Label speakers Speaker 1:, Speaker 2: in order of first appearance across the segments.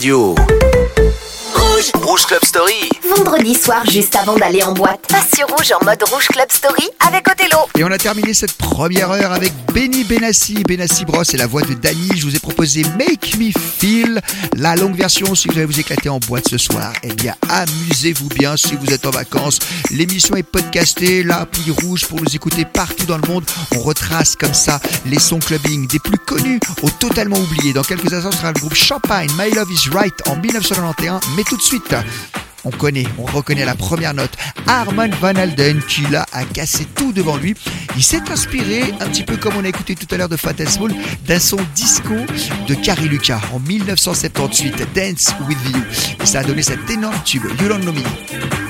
Speaker 1: radio. Rouge. Club Story.
Speaker 2: Vendredi soir, juste avant d'aller en boîte, passe sur Rouge en mode Rouge Club Story avec Othello.
Speaker 3: Et on a terminé cette première heure avec Benny Benassi. Benassi Bros et la voix de Danny. Je vous ai proposé Make Me Feel, la longue version. Si vous allez vous éclater en boîte ce soir, eh bien, amusez-vous bien si vous êtes en vacances. L'émission est podcastée, l'appli rouge pour nous écouter partout dans le monde. On retrace comme ça les sons clubbing des plus connus aux totalement oubliés. Dans quelques instants, ce sera le groupe Champagne, My Love Is Right en 1991. Mais tout de suite, on connaît, on reconnaît la première note. Armand Van Alden, qui là a cassé tout devant lui. Il s'est inspiré, un petit peu comme on a écouté tout à l'heure de Fat Small, d'un son disco de Carrie Lucas en 1978, Dance With You. Et ça a donné cet énorme tube, You Don't Know Me.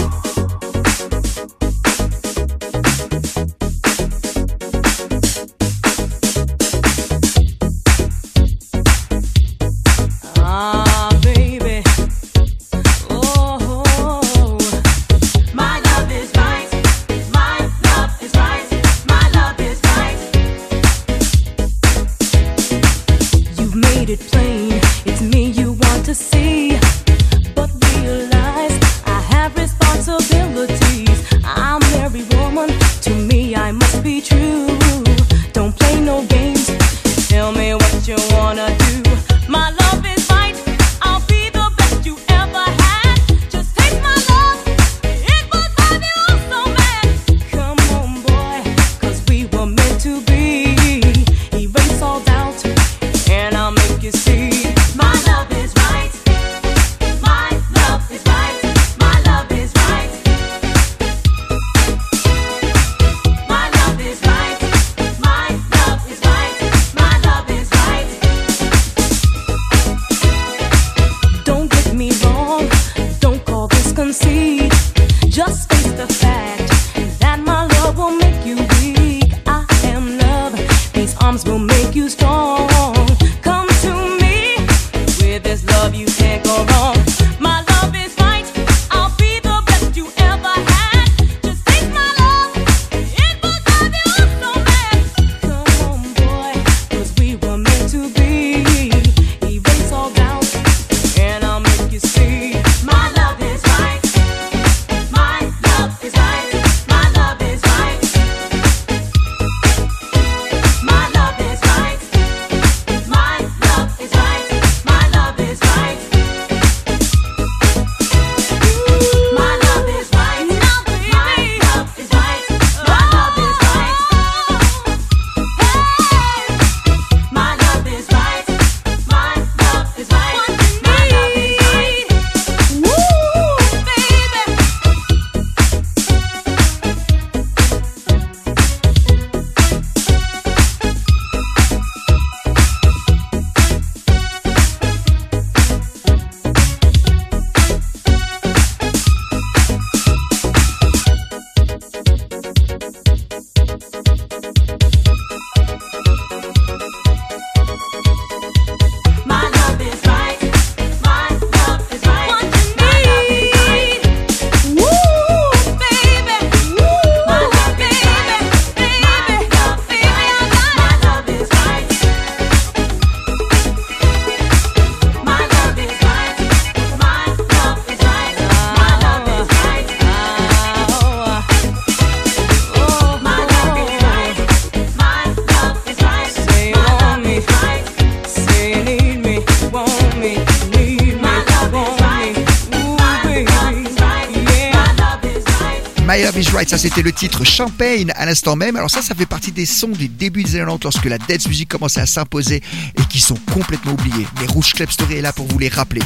Speaker 4: Ça c'était le titre Champagne à l'instant même. Alors ça, ça fait partie des sons du début des années 90 lorsque la dance music commençait à s'imposer et qui sont complètement oubliés. Mais Rouge Club Story est là pour vous les rappeler.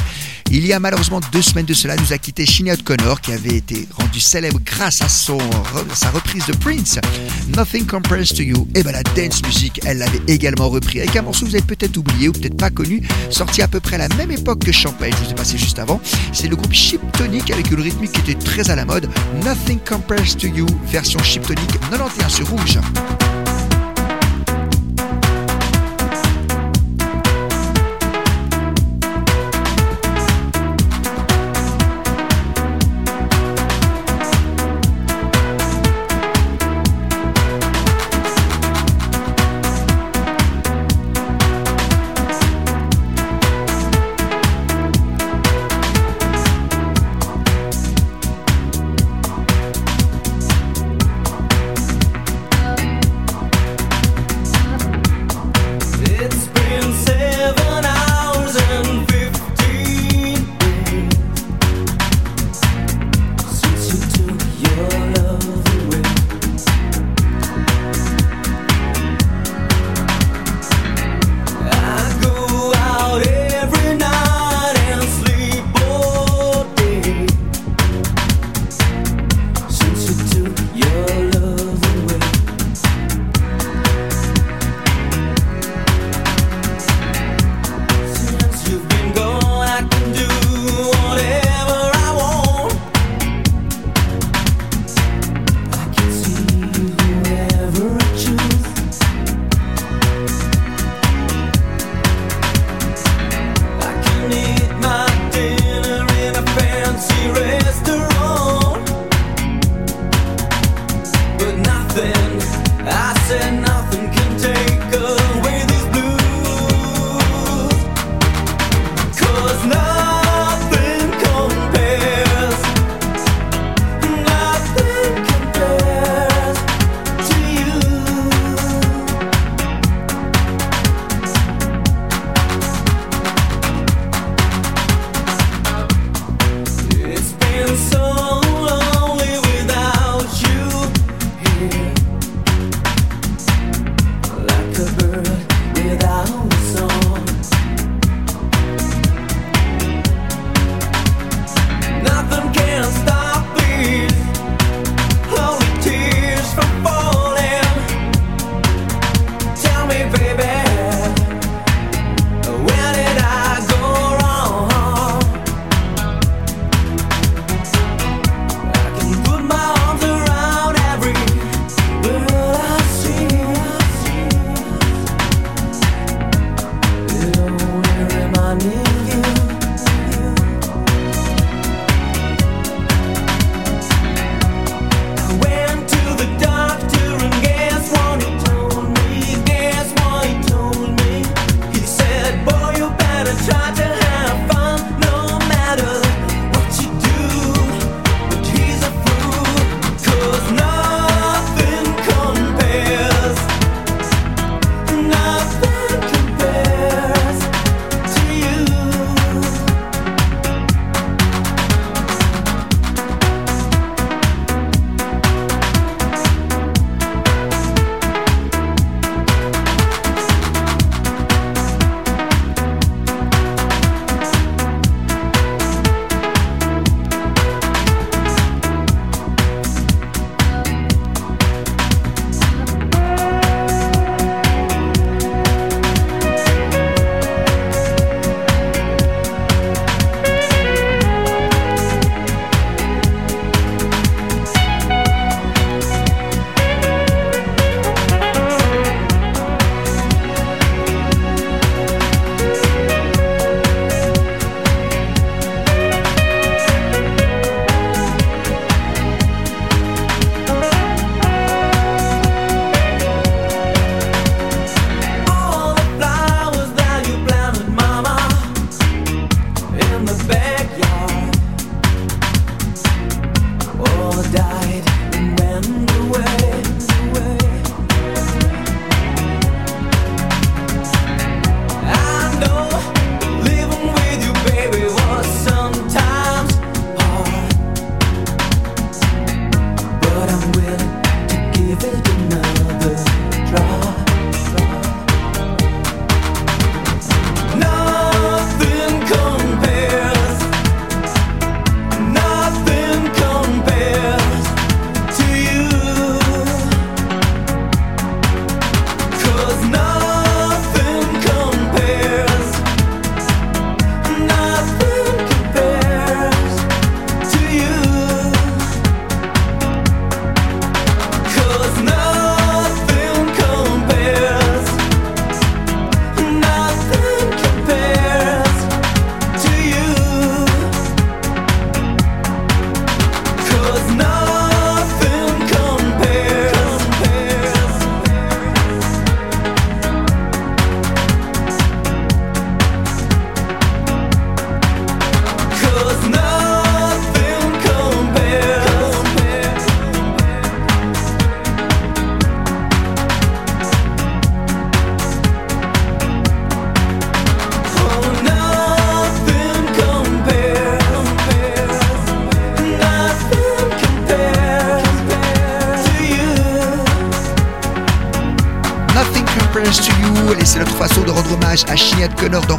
Speaker 4: Il y a malheureusement deux semaines de cela, nous a quitté Sinead Connor qui avait été rendu célèbre grâce à son, sa reprise de Prince, Nothing Compares to You. Et ben la dance music, elle l'avait également repris avec un morceau que vous avez peut-être oublié ou peut-être pas connu, sorti à peu près à la même époque que Champagne, je vous ai passé juste avant. C'est le groupe Chip Tonic avec une rythmique qui était très à la mode, Nothing Compares to You, You, version chiptonique 91 sur rouge.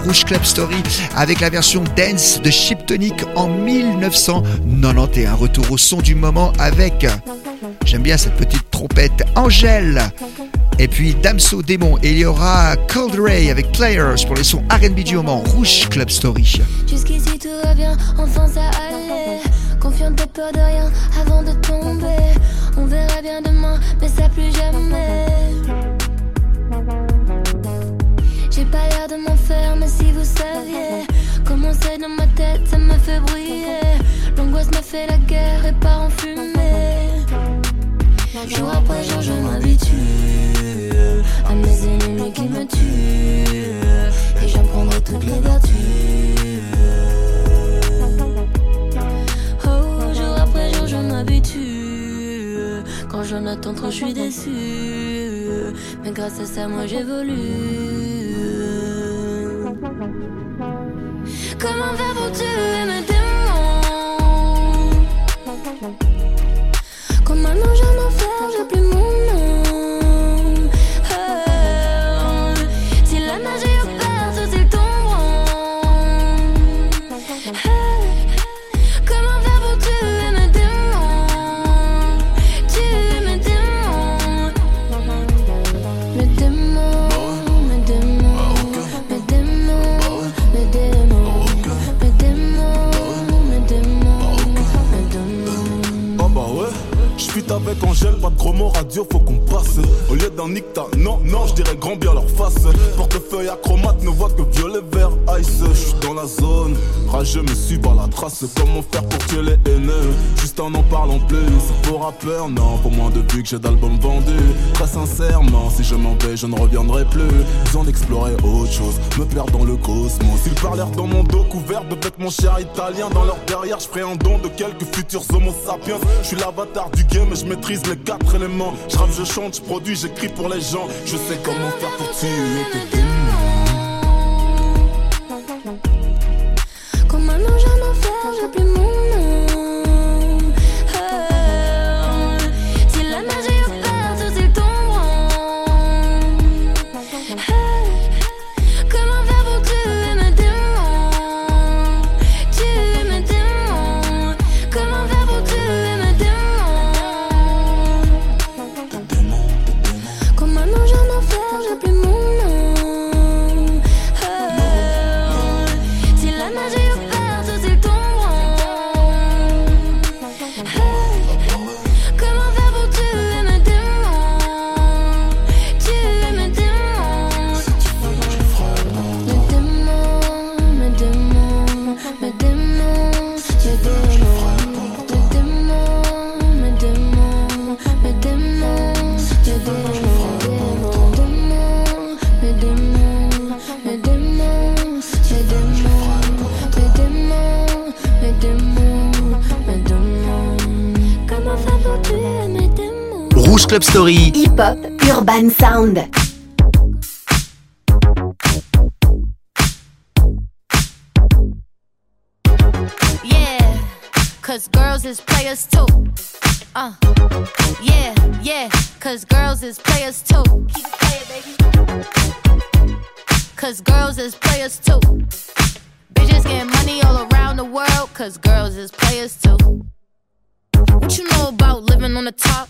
Speaker 4: Rouge Club Story avec la version dance de Chiptonic en 1991. Retour au son du moment avec, j'aime bien cette petite trompette, Angèle. Et puis Damso Démon. Et il y aura Cold Ray avec Players pour les sons RB du moment. Rouge Club Story.
Speaker 5: Jusqu'ici tout va bien, enfin ça allait. Confiante, de peur de rien avant de tomber. On verra bien demain, mais ça plus jamais. J'ai pas l'air de m'en faire, mais si vous saviez comment c'est dans ma tête, ça me fait briller. L'angoisse me fait la guerre et part en fumée. Jour après jour, je m'habitue à mes ennemis qui me tuent. Et j'en prendrai toutes les vertus. Oh, jour après jour, je m'habitue. Quand j'en attends trop, je suis déçu. Mais grâce à ça, moi j'évolue. Comment faire pour tuer mes démons? Comme un ange en enfer, j'ai plus mon
Speaker 6: avec Mots radio, faut qu'on passe. Au lieu d'un nicta, non, non, je dirais grand bien leur face. Portefeuille acromate ne voit que violet, vert, ice. J'suis dans la zone, rageux me suis par la trace. Comment faire pour tuer les haineux, juste en en parlant plus. Pour rappeur, non, pour moins de vues que j'ai d'albums vendus. Très sincèrement, si je m'en vais, je ne reviendrai plus. Besoin d'explorer autre chose, me perdre dans le cosmos. Ils parlèrent dans mon dos couvert de vêtements chers italiens Dans leur derrière, je un don de quelques futurs homo sapiens. Je suis l'avatar du game et je maîtrise les quatre éléments Je je chante, je produis, j'écris pour les gens. Je sais comment faire pour tuer
Speaker 1: Club Story.
Speaker 7: Hip Hop Urban Sound.
Speaker 5: Yeah, cause girls is players too. Uh, yeah, yeah, cause girls is players too. Keep it playing, baby. Cause girls is players too. Bitches getting money all around the world, cause girls is players too. What you know about living on the top?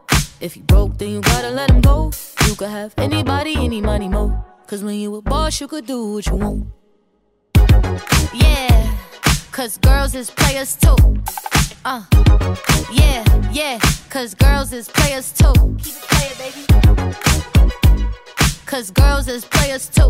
Speaker 5: If you broke, then you gotta let him go. You could have anybody, any money, mo. Cause when you a boss, you could do what you want. Yeah, cause girls is players too. Uh, yeah, yeah, cause girls is players too. Keep it playing, baby. Cause girls is players too.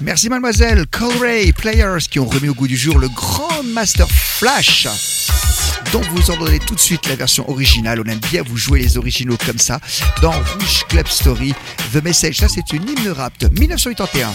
Speaker 4: Merci mademoiselle. Colray Players qui ont remis au goût du jour le Grand Master Flash. dont vous entendez tout de suite la version originale. On aime bien vous jouer les originaux comme ça dans Rouge Club Story. The Message, ça c'est une hymne rap de 1981.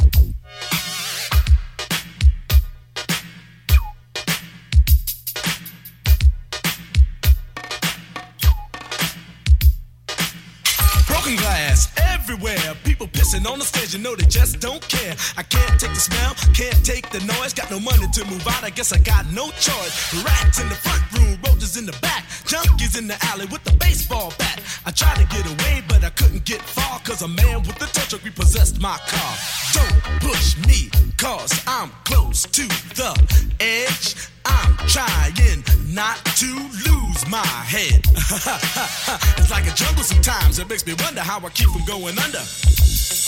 Speaker 8: Pissing on the stage, you know they just don't care. I can't take the smell, can't take the noise. Got no money to move out, I guess I got no choice. Rats in the front room, roaches in the back, junkies in the alley with the baseball bat. I tried to get away, but I couldn't get far, cause a man with a tow truck repossessed my car. Don't push me, cause I'm close to the edge. I'm trying not to lose my head. it's like a jungle sometimes. It makes me wonder how I keep from going under.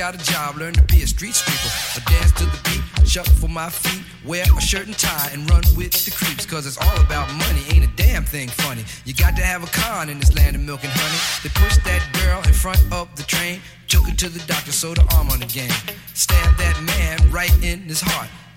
Speaker 9: Got a job, learn to be a street sweeper. I dance to the beat, shuffle for my feet, wear a shirt and tie, and run with the creeps. Cause it's all about money, ain't a damn thing funny. You got to have a con in this land of milk and honey. They push that girl in front of the train, took her to the doctor, sewed her arm on the game. Stabbed that man right in his heart.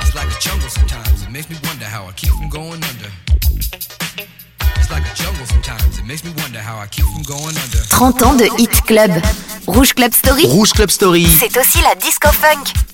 Speaker 9: It's like a jungle sometimes. It makes me wonder how I keep from going under. It's like a jungle sometimes. It makes me wonder how I keep from going under.
Speaker 10: 30 ans de Hit Club. Rouge Club Story,
Speaker 1: Rouge Club Story.
Speaker 10: c'est aussi la disco funk.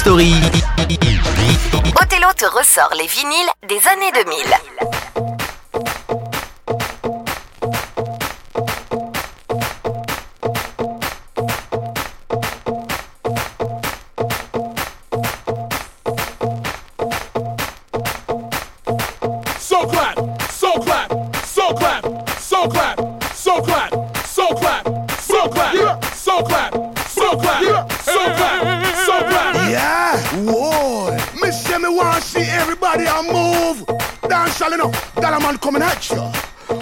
Speaker 1: Story.
Speaker 7: Otello te ressort les vinyles des années 2000.
Speaker 11: body and move. Dance all enough. Dollar man coming at you.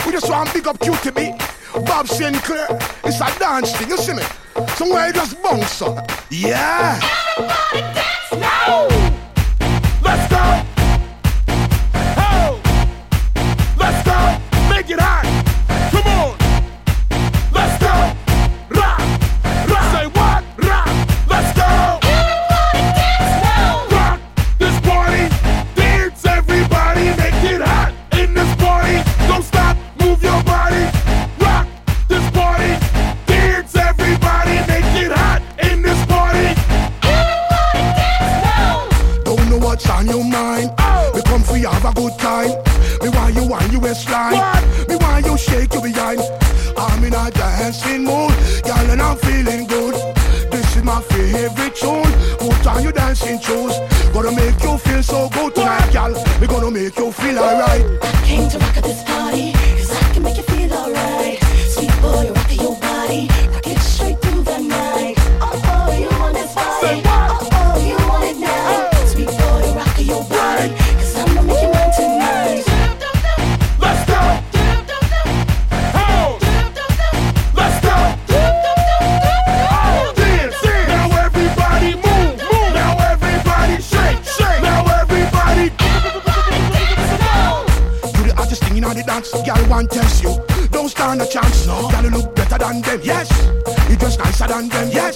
Speaker 11: We just want big up QTB. Bob Sinclar. It's a dance thing, you see me? Somewhere you just bounce up. Yeah.
Speaker 12: Everybody
Speaker 11: girl. We gonna make you feel alright.
Speaker 13: Came to rock at this party.
Speaker 11: than them. Yes, you dress nicer than them. Yes.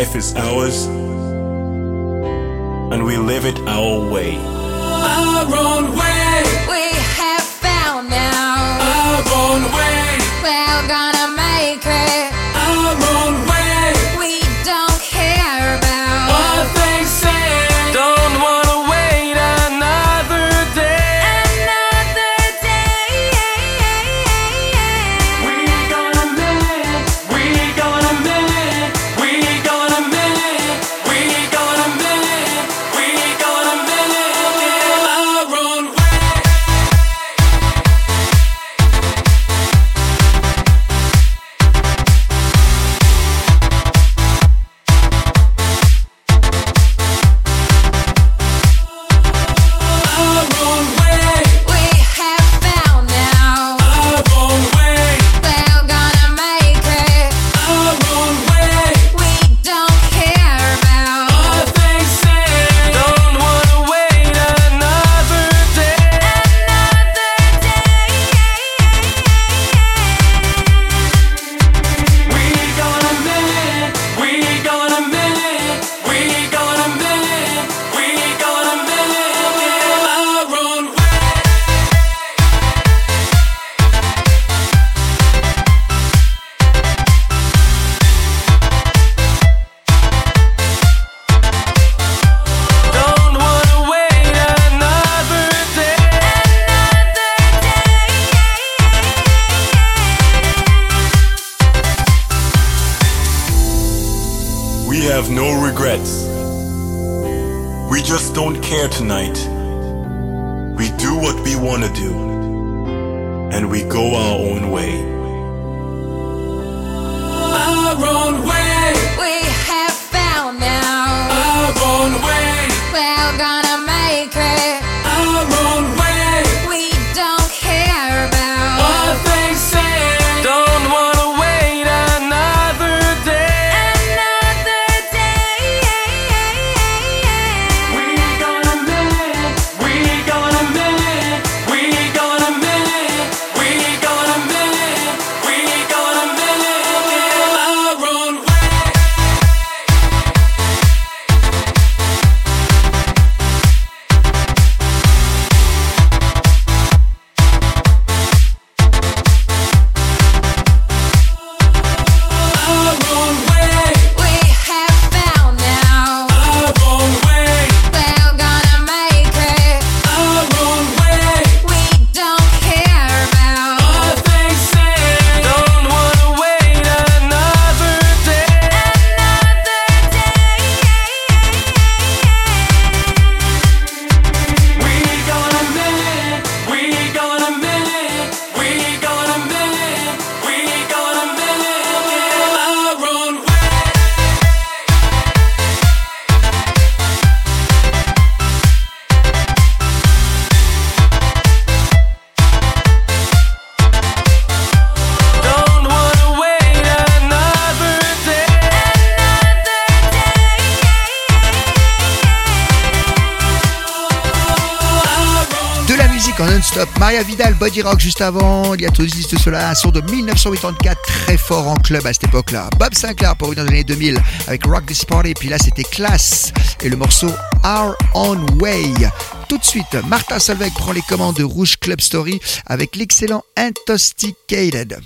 Speaker 10: life is ours.
Speaker 4: Rock juste avant, il y a tout juste cela, un son de 1984 très fort en club à cette époque-là. Bob Sinclair pour une année 2000 avec Rock This Party, puis là c'était Class et le morceau Our On Way. Tout de suite, Martin Solveig prend les commandes de Rouge Club Story avec l'excellent Intoxicated.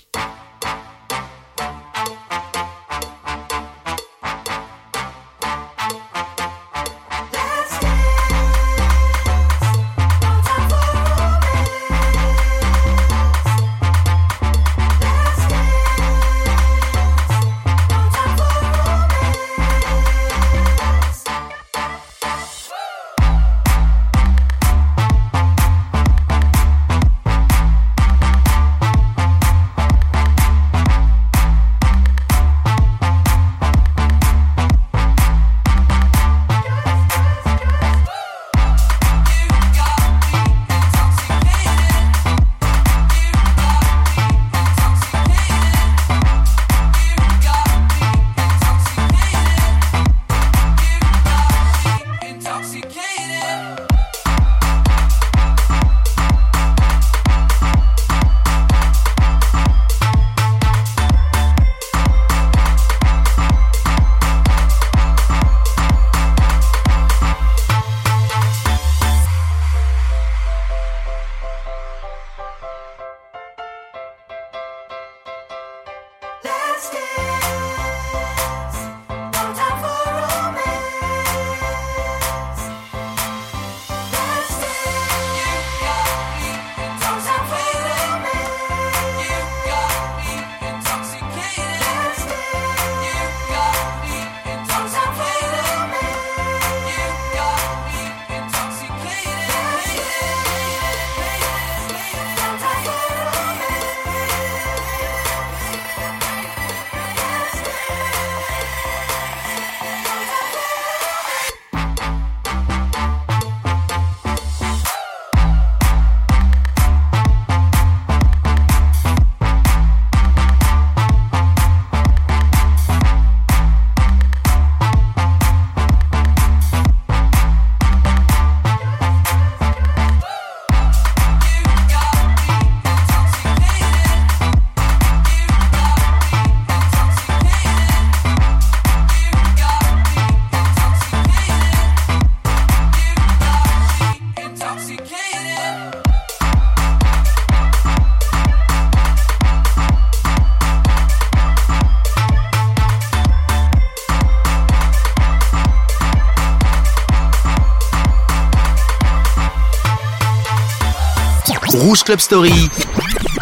Speaker 1: Club Story.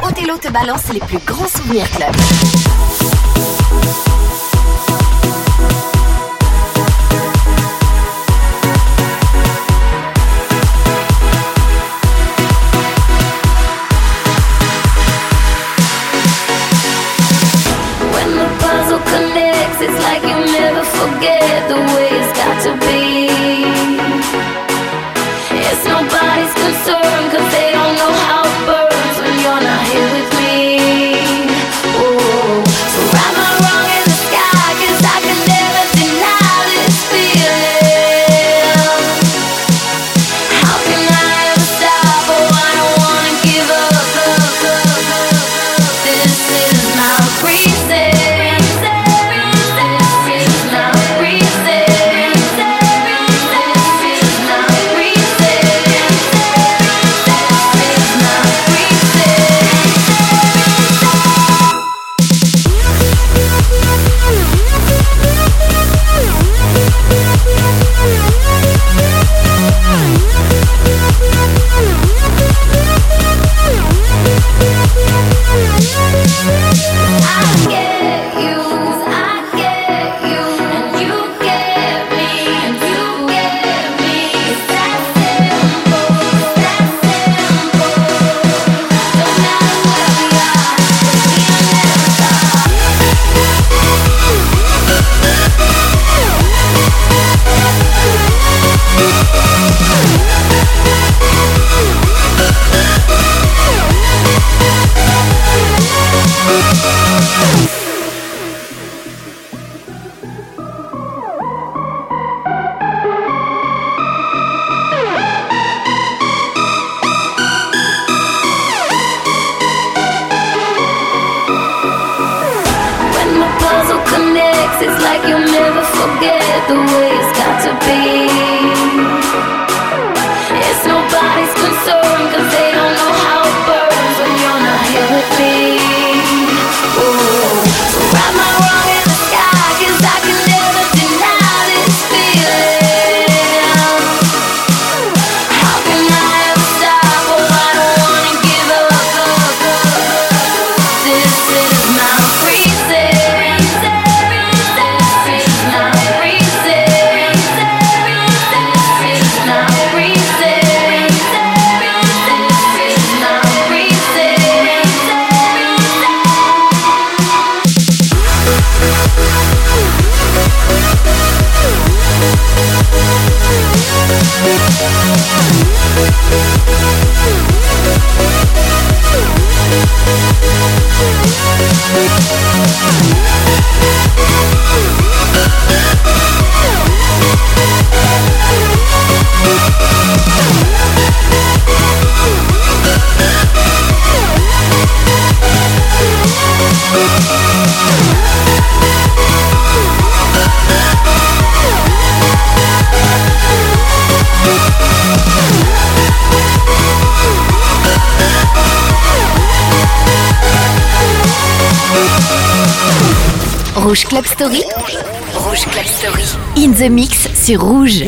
Speaker 10: Othello te balance les plus grands souvenirs club.
Speaker 6: The way it's got to be.
Speaker 10: Rouge Club Story. Rouge Club Story. In the mix sur Rouge.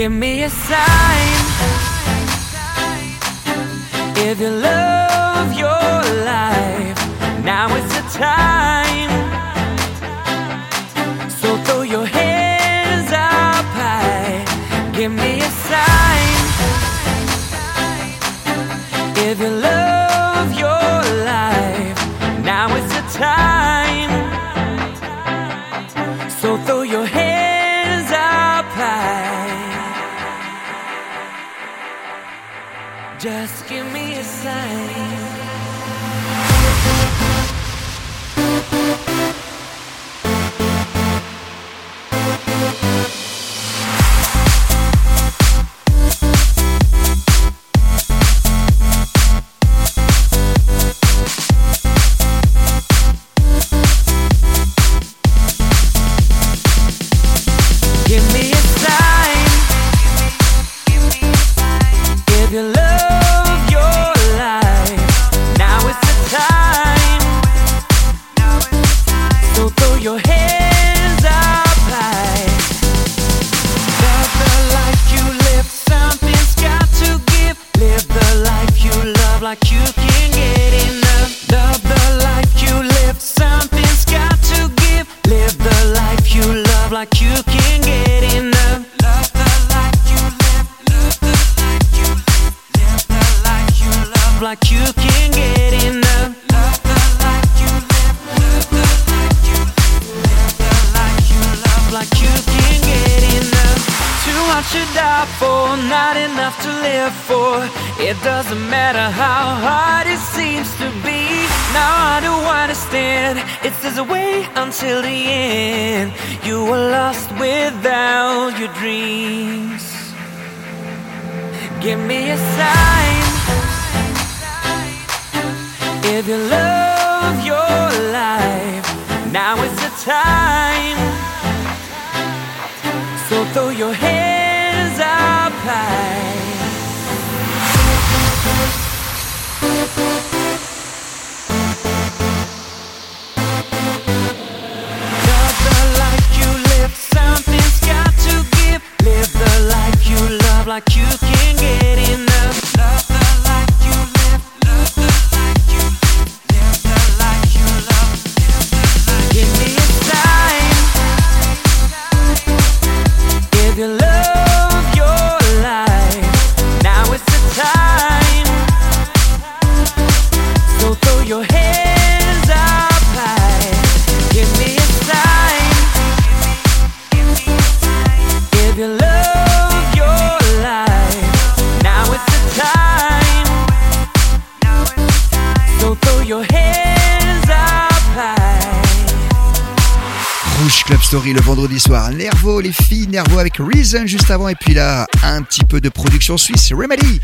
Speaker 4: Club Story le vendredi soir. Nervo, les filles, Nervo avec Reason juste avant. Et puis là, un petit peu de production suisse. Remedy,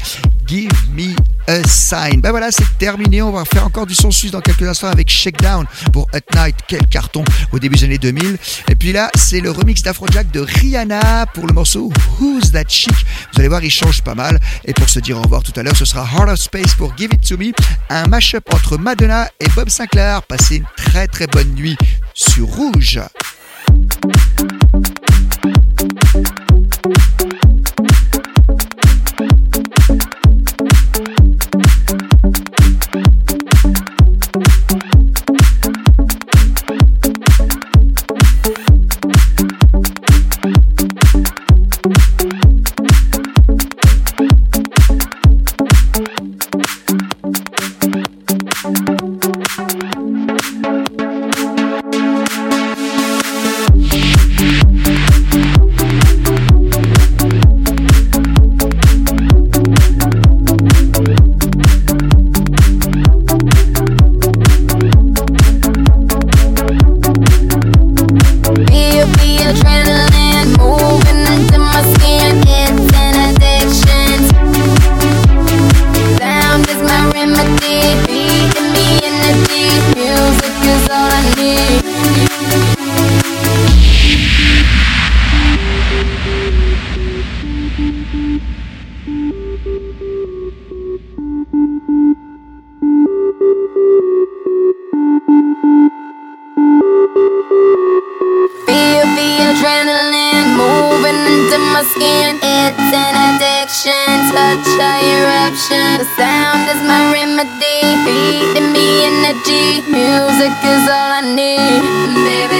Speaker 4: Give Me a Sign. Ben voilà, c'est terminé. On va faire encore du son suisse dans quelques instants avec Shakedown pour At Night. Quel carton au début des années 2000. Et puis là, c'est le remix d'Afrojack de Rihanna pour le morceau Who's That Chic. Vous allez voir, il change pas mal. Et pour se dire au revoir tout à l'heure, ce sera Heart of Space pour Give It To Me. Un mashup entre Madonna et Bob Sinclair. Passez une très très bonne nuit sur Rouge.
Speaker 6: Thank you. Adrenaline moving into my skin. It's an addiction, such a eruption. The sound is my remedy, feeding me energy. Music is all I need, baby.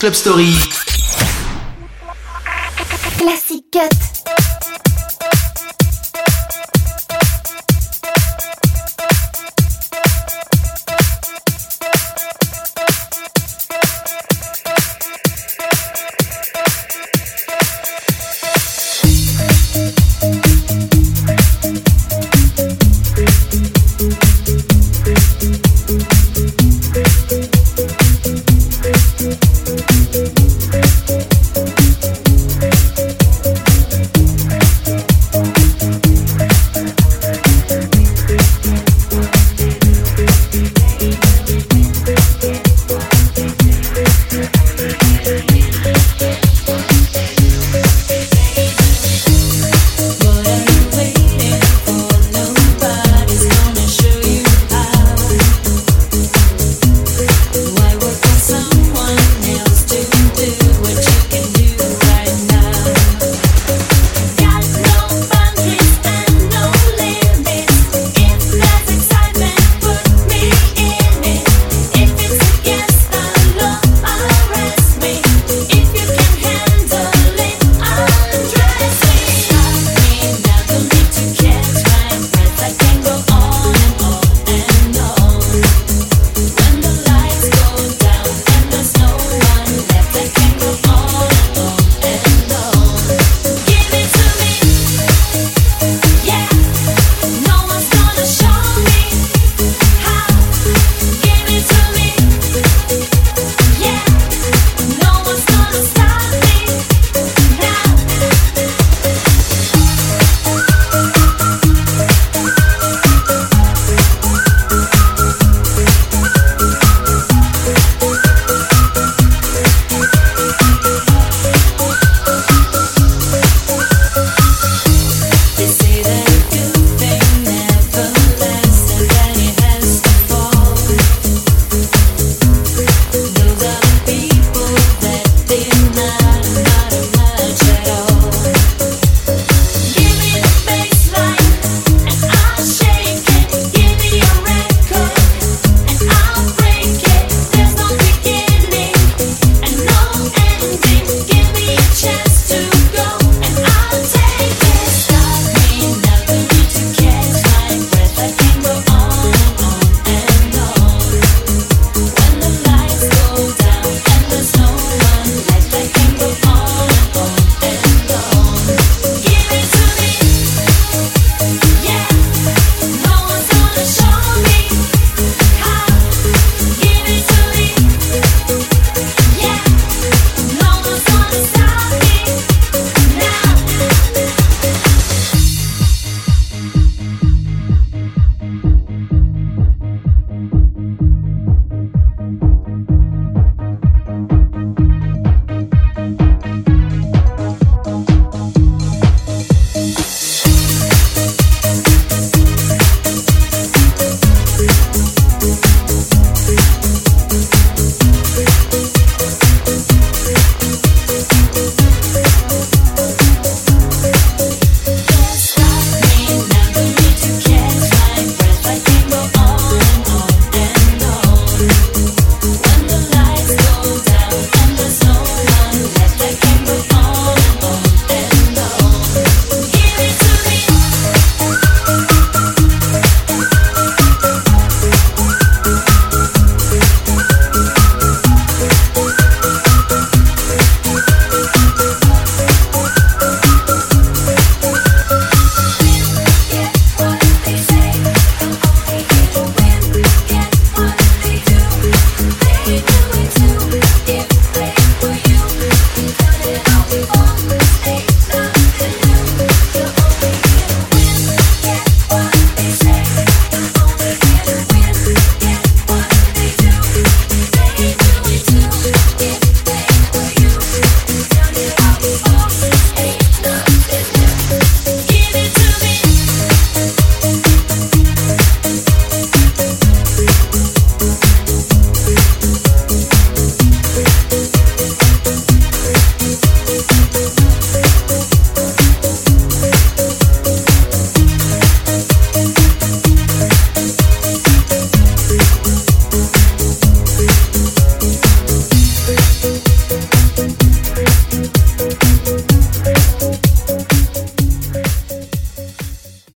Speaker 7: Club Story.